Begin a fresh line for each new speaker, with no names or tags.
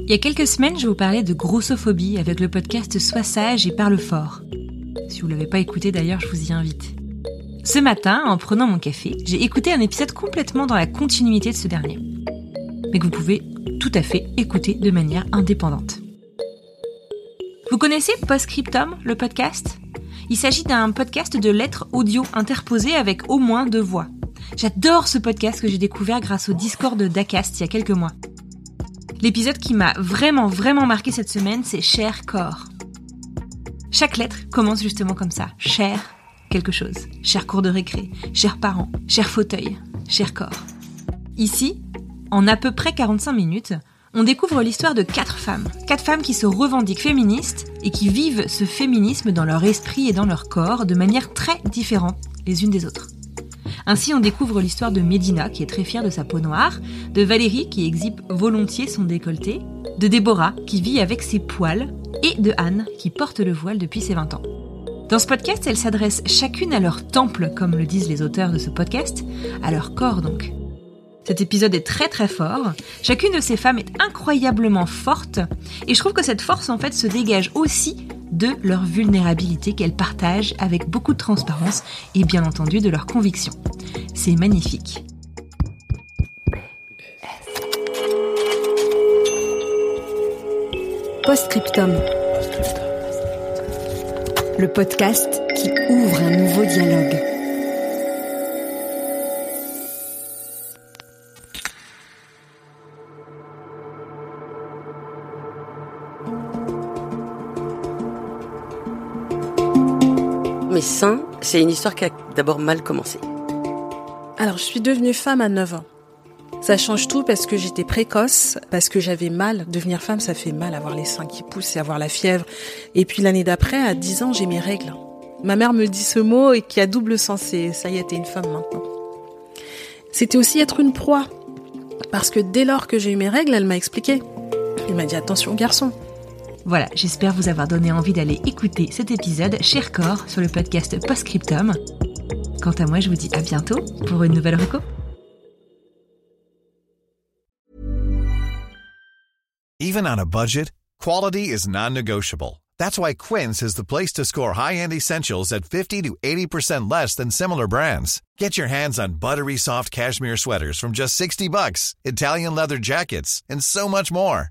Il y a quelques semaines, je vous parlais de grossophobie avec le podcast Sois sage et parle fort. Si vous l'avez pas écouté d'ailleurs, je vous y invite. Ce matin, en prenant mon café, j'ai écouté un épisode complètement dans la continuité de ce dernier. Mais que vous pouvez tout à fait écouter de manière indépendante. Vous connaissez Postscriptum, le podcast? Il s'agit d'un podcast de lettres audio interposées avec au moins deux voix. J'adore ce podcast que j'ai découvert grâce au Discord d'Acast il y a quelques mois. L'épisode qui m'a vraiment vraiment marqué cette semaine, c'est Cher corps. Chaque lettre commence justement comme ça. Cher quelque chose. Cher cours de récré, cher parents, cher fauteuil, cher corps. Ici, en à peu près 45 minutes, on découvre l'histoire de quatre femmes. Quatre femmes qui se revendiquent féministes et qui vivent ce féminisme dans leur esprit et dans leur corps de manière très différente les unes des autres. Ainsi, on découvre l'histoire de Médina, qui est très fière de sa peau noire, de Valérie, qui exhibe volontiers son décolleté, de Déborah, qui vit avec ses poils, et de Anne, qui porte le voile depuis ses 20 ans. Dans ce podcast, elles s'adressent chacune à leur temple, comme le disent les auteurs de ce podcast, à leur corps donc. Cet épisode est très très fort. Chacune de ces femmes est incroyablement forte et je trouve que cette force en fait se dégage aussi de leur vulnérabilité qu'elles partagent avec beaucoup de transparence et bien entendu de leurs convictions. C'est magnifique.
Postscriptum. Le podcast qui ouvre un nouveau dialogue.
Seins, c'est une histoire qui a d'abord mal commencé.
Alors, je suis devenue femme à 9 ans. Ça change tout parce que j'étais précoce, parce que j'avais mal. Devenir femme, ça fait mal, avoir les seins qui poussent et avoir la fièvre. Et puis l'année d'après, à 10 ans, j'ai mes règles. Ma mère me dit ce mot et qui a double sens. Et ça y est, t'es une femme maintenant. C'était aussi être une proie. Parce que dès lors que j'ai eu mes règles, elle m'a expliqué. Elle m'a dit attention garçon,
Voilà, j'espère vous avoir donné envie d'aller écouter cet épisode Cher Corps sur le podcast Postscriptum. Quant à moi, je vous dis à bientôt pour une nouvelle reco.
Even on a budget, quality is non-negotiable. That's why Quince is the place to score high-end essentials at 50 to 80% less than similar brands. Get your hands on buttery soft cashmere sweaters from just 60 bucks, Italian leather jackets, and so much more.